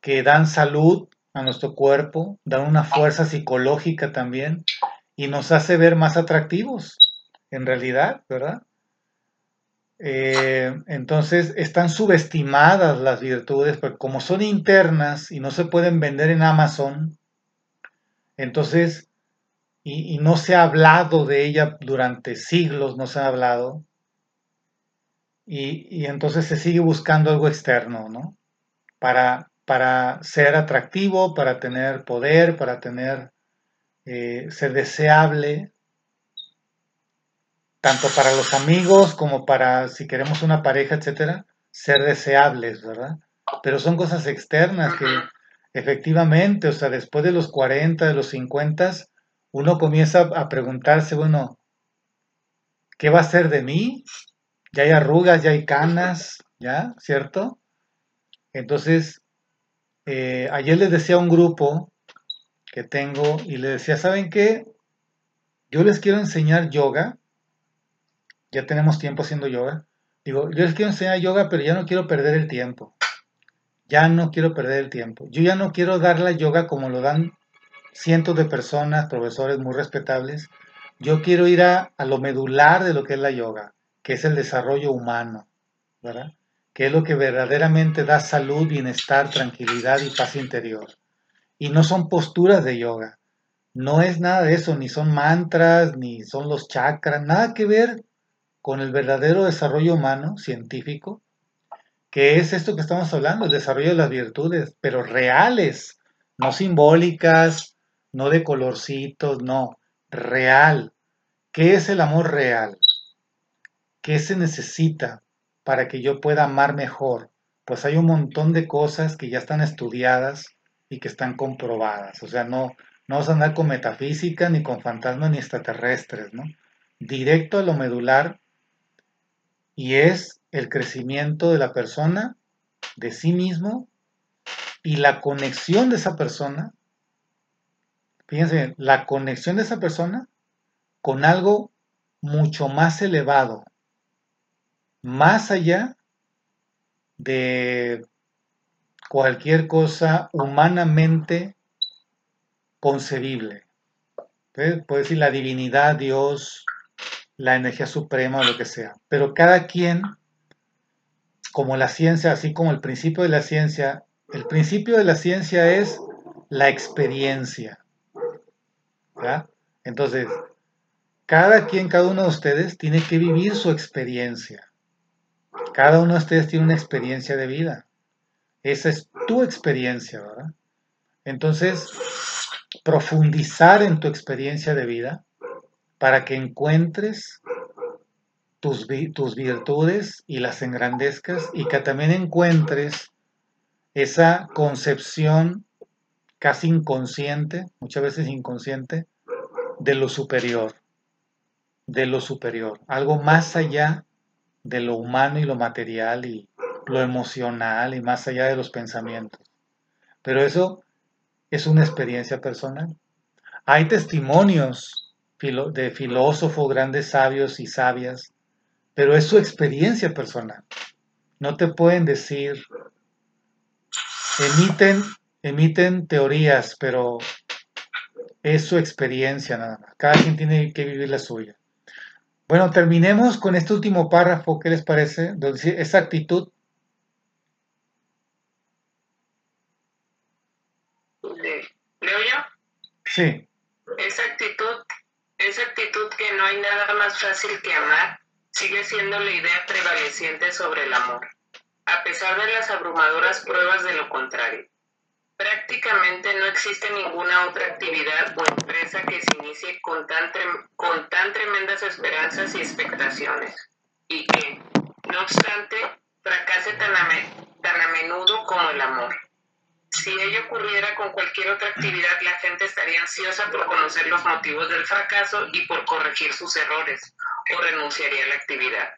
que dan salud a nuestro cuerpo, dan una fuerza psicológica también y nos hace ver más atractivos, en realidad, ¿verdad? Eh, entonces están subestimadas las virtudes, porque como son internas y no se pueden vender en Amazon, entonces, y, y no se ha hablado de ella durante siglos, no se ha hablado, y, entonces se sigue buscando algo externo, ¿no? Para, para ser atractivo, para tener poder, para tener, eh, ser deseable, tanto para los amigos como para si queremos una pareja, etcétera, ser deseables, ¿verdad? Pero son cosas externas que efectivamente, o sea, después de los 40, de los 50, uno comienza a preguntarse, bueno, ¿qué va a ser de mí? Ya hay arrugas, ya hay canas, ¿ya? ¿Cierto? Entonces, eh, ayer les decía a un grupo que tengo y les decía, ¿saben qué? Yo les quiero enseñar yoga, ya tenemos tiempo haciendo yoga. Digo, yo les quiero enseñar yoga, pero ya no quiero perder el tiempo. Ya no quiero perder el tiempo. Yo ya no quiero dar la yoga como lo dan cientos de personas, profesores muy respetables. Yo quiero ir a, a lo medular de lo que es la yoga, que es el desarrollo humano, ¿verdad? Que es lo que verdaderamente da salud, bienestar, tranquilidad y paz interior. Y no son posturas de yoga. No es nada de eso, ni son mantras, ni son los chakras, nada que ver con el verdadero desarrollo humano científico, que es esto que estamos hablando, el desarrollo de las virtudes, pero reales, no simbólicas, no de colorcitos, no, real. ¿Qué es el amor real? ¿Qué se necesita para que yo pueda amar mejor? Pues hay un montón de cosas que ya están estudiadas y que están comprobadas. O sea, no, no vamos a andar con metafísica, ni con fantasmas, ni extraterrestres, ¿no? Directo a lo medular y es el crecimiento de la persona, de sí mismo y la conexión de esa persona. Fíjense, la conexión de esa persona con algo mucho más elevado, más allá de cualquier cosa humanamente concebible. Puede decir la divinidad, Dios, la energía suprema lo que sea. Pero cada quien, como la ciencia, así como el principio de la ciencia, el principio de la ciencia es la experiencia. Entonces, cada quien, cada uno de ustedes tiene que vivir su experiencia. Cada uno de ustedes tiene una experiencia de vida. Esa es tu experiencia, ¿verdad? Entonces, profundizar en tu experiencia de vida para que encuentres tus, tus virtudes y las engrandezcas y que también encuentres esa concepción casi inconsciente, muchas veces inconsciente, de lo superior, de lo superior, algo más allá de lo humano y lo material y lo emocional y más allá de los pensamientos. Pero eso es una experiencia personal. Hay testimonios de filósofos, grandes sabios y sabias, pero es su experiencia personal. No te pueden decir, emiten, emiten teorías, pero es su experiencia nada más. Cada quien tiene que vivir la suya. Bueno, terminemos con este último párrafo. ¿Qué les parece? Esa actitud ¿Leo yo? Sí. Esa actitud, esa actitud que no hay nada más fácil que amar, sigue siendo la idea prevaleciente sobre el amor, a pesar de las abrumadoras pruebas de lo contrario. Prácticamente no existe ninguna otra actividad o empresa que se inicie con tan, con tan tremendas esperanzas y expectaciones, y que, no obstante, fracase tan tan a menudo como el amor. Si ello ocurriera con cualquier otra actividad, la gente estaría ansiosa por conocer los motivos del fracaso y por corregir sus errores, o renunciaría a la actividad.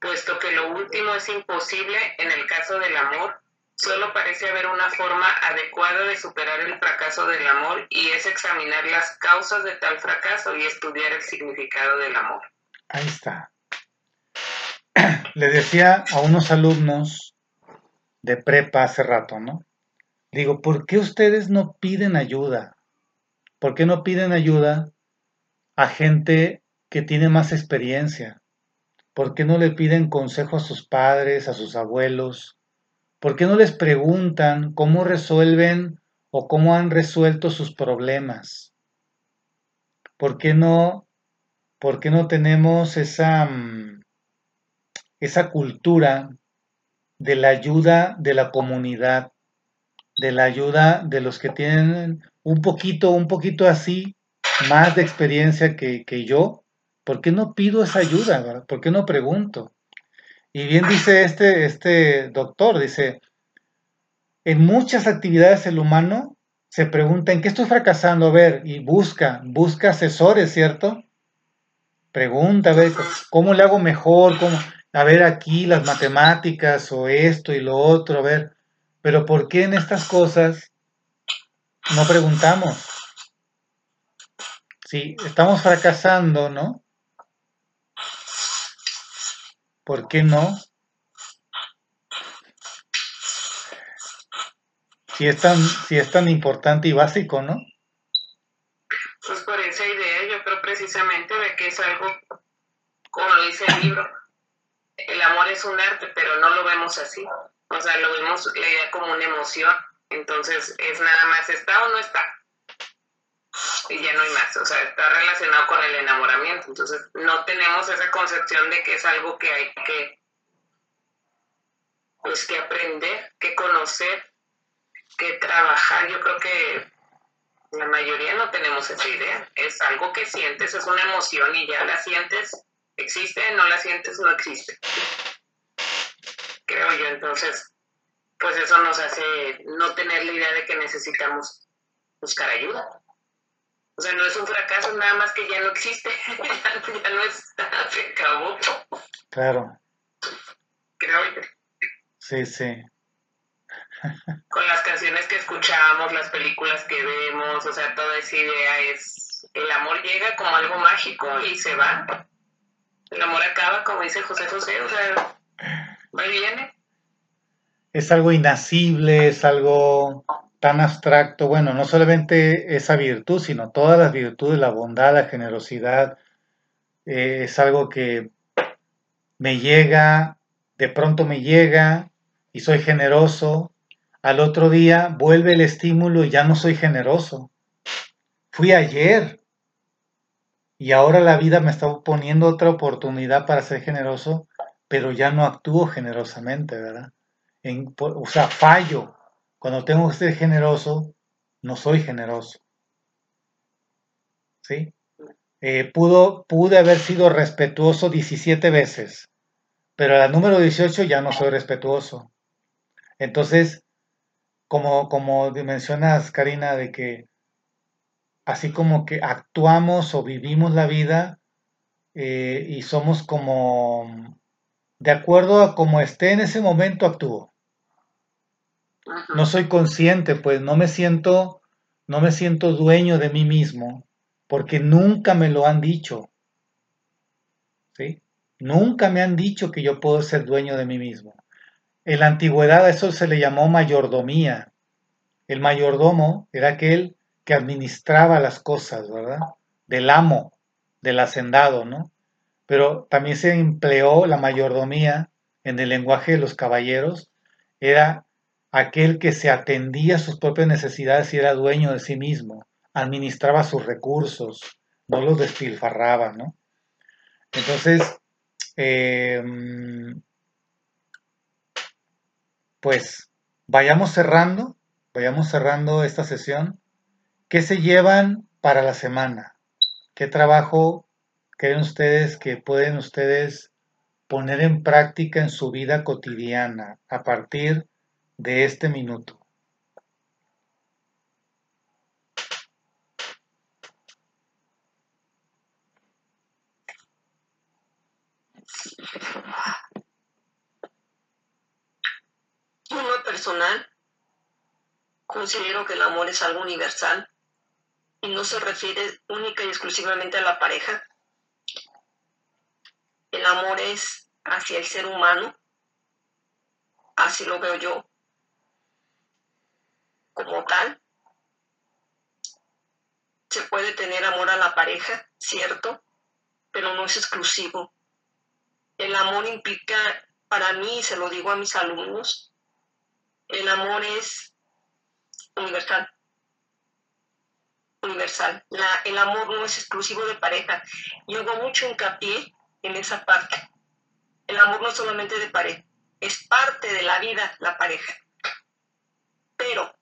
Puesto que lo último es imposible en el caso del amor, solo parece haber una forma adecuada de superar el fracaso del amor y es examinar las causas de tal fracaso y estudiar el significado del amor. Ahí está. Le decía a unos alumnos de prepa hace rato, ¿no? Digo, ¿por qué ustedes no piden ayuda? ¿Por qué no piden ayuda a gente que tiene más experiencia? ¿Por qué no le piden consejo a sus padres, a sus abuelos? ¿Por qué no les preguntan cómo resuelven o cómo han resuelto sus problemas? ¿Por qué no, por qué no tenemos esa, mm, esa cultura de la ayuda de la comunidad? de la ayuda de los que tienen un poquito, un poquito así, más de experiencia que, yo, ¿por qué no pido esa ayuda? ¿Por qué no pregunto? Y bien dice este, este doctor, dice, en muchas actividades el humano se pregunta, ¿en qué estoy fracasando? A ver, y busca, busca asesores, ¿cierto? Pregunta, a ver, ¿cómo le hago mejor? ¿Cómo? A ver aquí las matemáticas o esto y lo otro, a ver, pero ¿por qué en estas cosas no preguntamos? Si estamos fracasando, ¿no? ¿Por qué no? Si es tan, si es tan importante y básico, ¿no? Pues por esa idea yo creo precisamente de que es algo, como lo dice el libro, el amor es un arte, pero no lo vemos así. O sea, lo vemos la idea como una emoción. Entonces es nada más está o no está. Y ya no hay más. O sea, está relacionado con el enamoramiento. Entonces no tenemos esa concepción de que es algo que hay que, pues, que aprender, que conocer, que trabajar. Yo creo que la mayoría no tenemos esa idea. Es algo que sientes, es una emoción y ya la sientes, existe, no la sientes, no existe creo yo. Entonces, pues eso nos hace no tener la idea de que necesitamos buscar ayuda. O sea, no es un fracaso, nada más que ya no existe, ya no está, se acabó. Claro. Creo. Sí, sí. Con las canciones que escuchamos, las películas que vemos, o sea, toda esa idea es, el amor llega como algo mágico y se va. El amor acaba, como dice José José, o sea, va y viene. Es algo inacible, es algo tan abstracto. Bueno, no solamente esa virtud, sino todas las virtudes, la bondad, la generosidad, eh, es algo que me llega, de pronto me llega y soy generoso. Al otro día vuelve el estímulo y ya no soy generoso. Fui ayer y ahora la vida me está poniendo otra oportunidad para ser generoso, pero ya no actúo generosamente, ¿verdad? En, o sea, fallo. Cuando tengo que ser generoso, no soy generoso. ¿Sí? Eh, pude haber sido respetuoso 17 veces, pero a la número 18 ya no soy respetuoso. Entonces, como, como mencionas, Karina, de que así como que actuamos o vivimos la vida eh, y somos como, de acuerdo a como esté en ese momento, actúo. No soy consciente, pues no me siento, no me siento dueño de mí mismo, porque nunca me lo han dicho. ¿Sí? Nunca me han dicho que yo puedo ser dueño de mí mismo. En la antigüedad a eso se le llamó mayordomía. El mayordomo era aquel que administraba las cosas, ¿verdad? Del amo, del hacendado, ¿no? Pero también se empleó la mayordomía en el lenguaje de los caballeros, era aquel que se atendía a sus propias necesidades y era dueño de sí mismo, administraba sus recursos, no los despilfarraba, ¿no? Entonces, em, pues vayamos cerrando, vayamos cerrando esta sesión. ¿Qué se llevan para la semana? ¿Qué trabajo creen ustedes que pueden ustedes poner en práctica en su vida cotidiana a partir de este minuto? Uno personal, considero que el amor es algo universal y no se refiere única y exclusivamente a la pareja. El amor es hacia el ser humano, así lo veo yo, como tal. Se puede tener amor a la pareja, cierto, pero no es exclusivo. El amor implica, para mí, se lo digo a mis alumnos, el amor es universal universal. el amor no es exclusivo de pareja. Yo hago mucho hincapié en esa parte. El amor no es solamente de pareja, es parte de la vida la pareja. Pero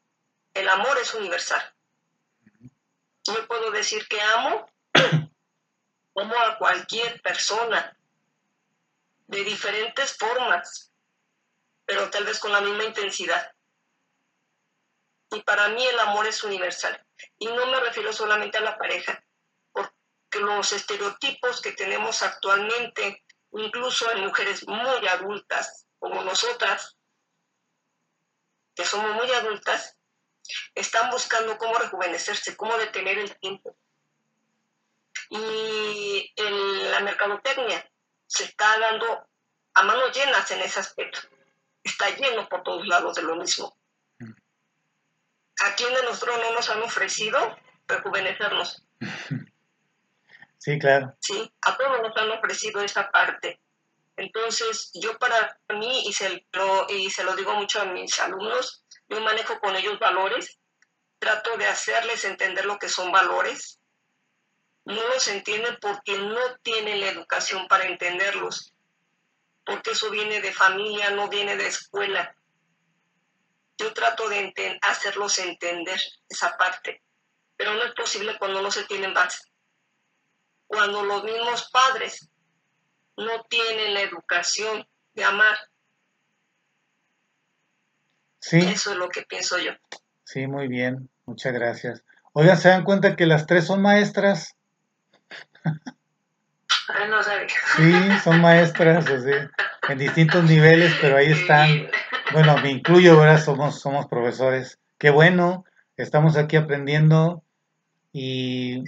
el amor es universal. Yo puedo decir que amo, amo a cualquier persona de diferentes formas, pero tal vez con la misma intensidad. Y para mí el amor es universal. Y no me refiero solamente a la pareja, porque los estereotipos que tenemos actualmente, incluso en mujeres muy adultas como nosotras, que somos muy adultas, están buscando cómo rejuvenecerse, cómo detener el tiempo. Y en la mercadotecnia se está dando a manos llenas en ese aspecto. Está lleno por todos lados de lo mismo. ¿A quién de nosotros no nos han ofrecido rejuvenecernos? Sí, claro. Sí, a todos nos han ofrecido esa parte. Entonces, yo para mí, y se, lo, y se lo digo mucho a mis alumnos, yo manejo con ellos valores, trato de hacerles entender lo que son valores. No los entienden porque no tienen la educación para entenderlos, porque eso viene de familia, no viene de escuela yo trato de hacerlos entender esa parte, pero no es posible cuando no se tienen base. Cuando los mismos padres no tienen la educación de amar. Sí. Eso es lo que pienso yo. Sí, muy bien. Muchas gracias. Oigan, ¿se dan cuenta que las tres son maestras? no sabía. Sí, son maestras, así, en distintos niveles, pero ahí están. Bueno, me incluyo, ahora somos, somos profesores. Qué bueno, estamos aquí aprendiendo y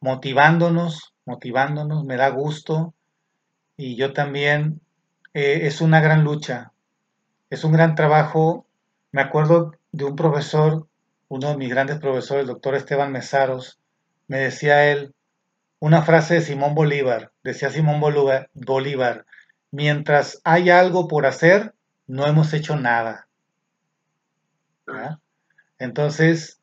motivándonos, motivándonos, me da gusto y yo también, eh, es una gran lucha, es un gran trabajo. Me acuerdo de un profesor, uno de mis grandes profesores, el doctor Esteban Mesaros, me decía él una frase de Simón Bolívar, decía Simón Bolívar, mientras hay algo por hacer, no hemos hecho nada. Entonces,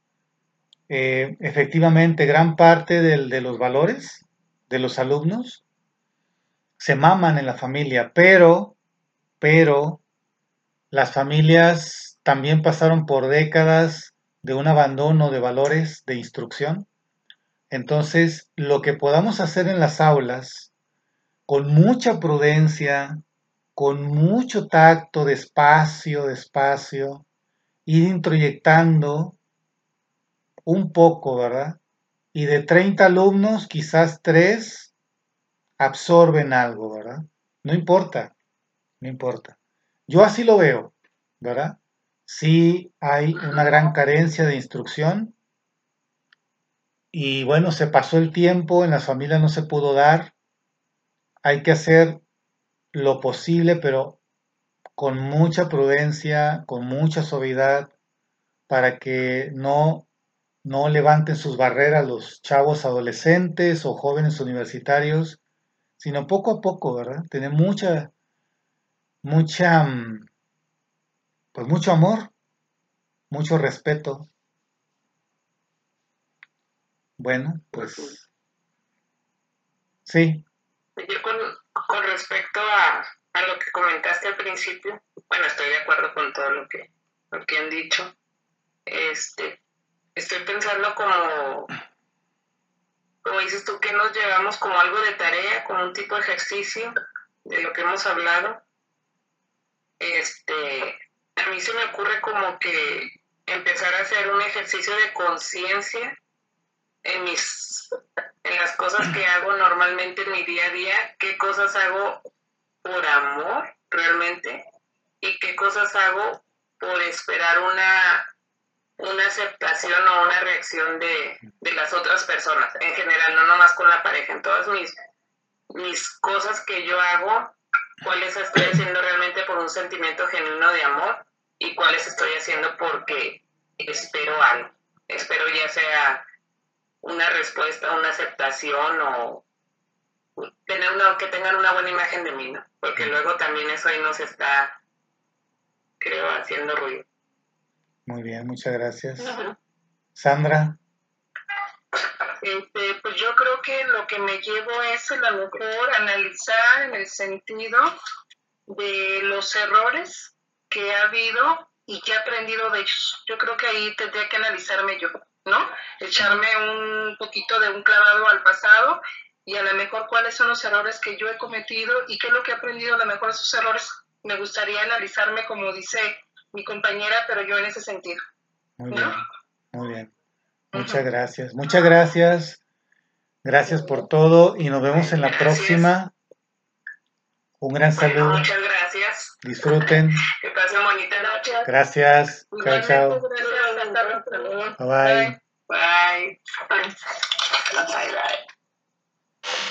eh, efectivamente, gran parte de los valores de los alumnos se maman en la familia, pero, pero, las familias también pasaron por décadas de un abandono de valores de instrucción. Entonces, lo que podamos hacer en las aulas, con mucha prudencia, con mucho tacto, despacio, despacio, ir introyectando un poco, ¿verdad? Y de 30 alumnos, quizás 3 absorben algo, ¿verdad? No importa, no importa. Yo así lo veo, ¿verdad? Sí hay una gran carencia de instrucción y bueno, se pasó el tiempo, en las familias no se pudo dar. Hay que hacer lo posible, pero con mucha prudencia, con mucha suavidad, para que no, no levanten sus barreras los chavos adolescentes o jóvenes universitarios, sino poco a poco, ¿verdad? Tener mucha, mucha, mm, pues mucho amor, mucho respeto. Bueno, pues sí. Yo con, con respecto a, a lo que comentaste al principio, bueno, estoy de acuerdo con todo lo que, lo que han dicho. Este, estoy pensando como, como dices tú, que nos llevamos como algo de tarea, como un tipo de ejercicio de lo que hemos hablado. Este, mí se me ocurre como que empezar a hacer un ejercicio de conciencia en mis en las cosas que hago normalmente en mi día a día, qué cosas hago por amor realmente y qué cosas hago por esperar una, una aceptación o una reacción de, las otras personas, en general, no nomás con la pareja, en todas mis, mis cosas que yo hago, cuáles estoy haciendo realmente por un sentimiento genuino de amor y cuáles estoy haciendo porque espero algo. Espero ya sea una respuesta, una aceptación o tener una, que tengan una buena imagen de mí, ¿no? Porque luego también eso ahí nos está, creo, haciendo ruido. Muy bien, muchas gracias. Sandra. Este, pues yo creo que lo que me llevo es a lo mejor analizar en el sentido de los errores que ha habido y que he aprendido de ellos. Yo creo que ahí tendría que analizarme yo, ¿no? Echarme un poquito de un clavado al pasado y a lo mejor cuáles son los errores que yo he cometido y qué es lo que he aprendido a lo mejor esos errores. Me gustaría analizarme como dice mi compañera, pero yo en ese sentido. Muy bien, muy bien. Muchas gracias. Muchas gracias. Gracias por todo y nos vemos en la próxima. Un gran saludo. muchas gracias. Disfruten. Que pasen bonita noche. Gracias. Chao, chao. Bye. Bye. Bye. Bye. Bye.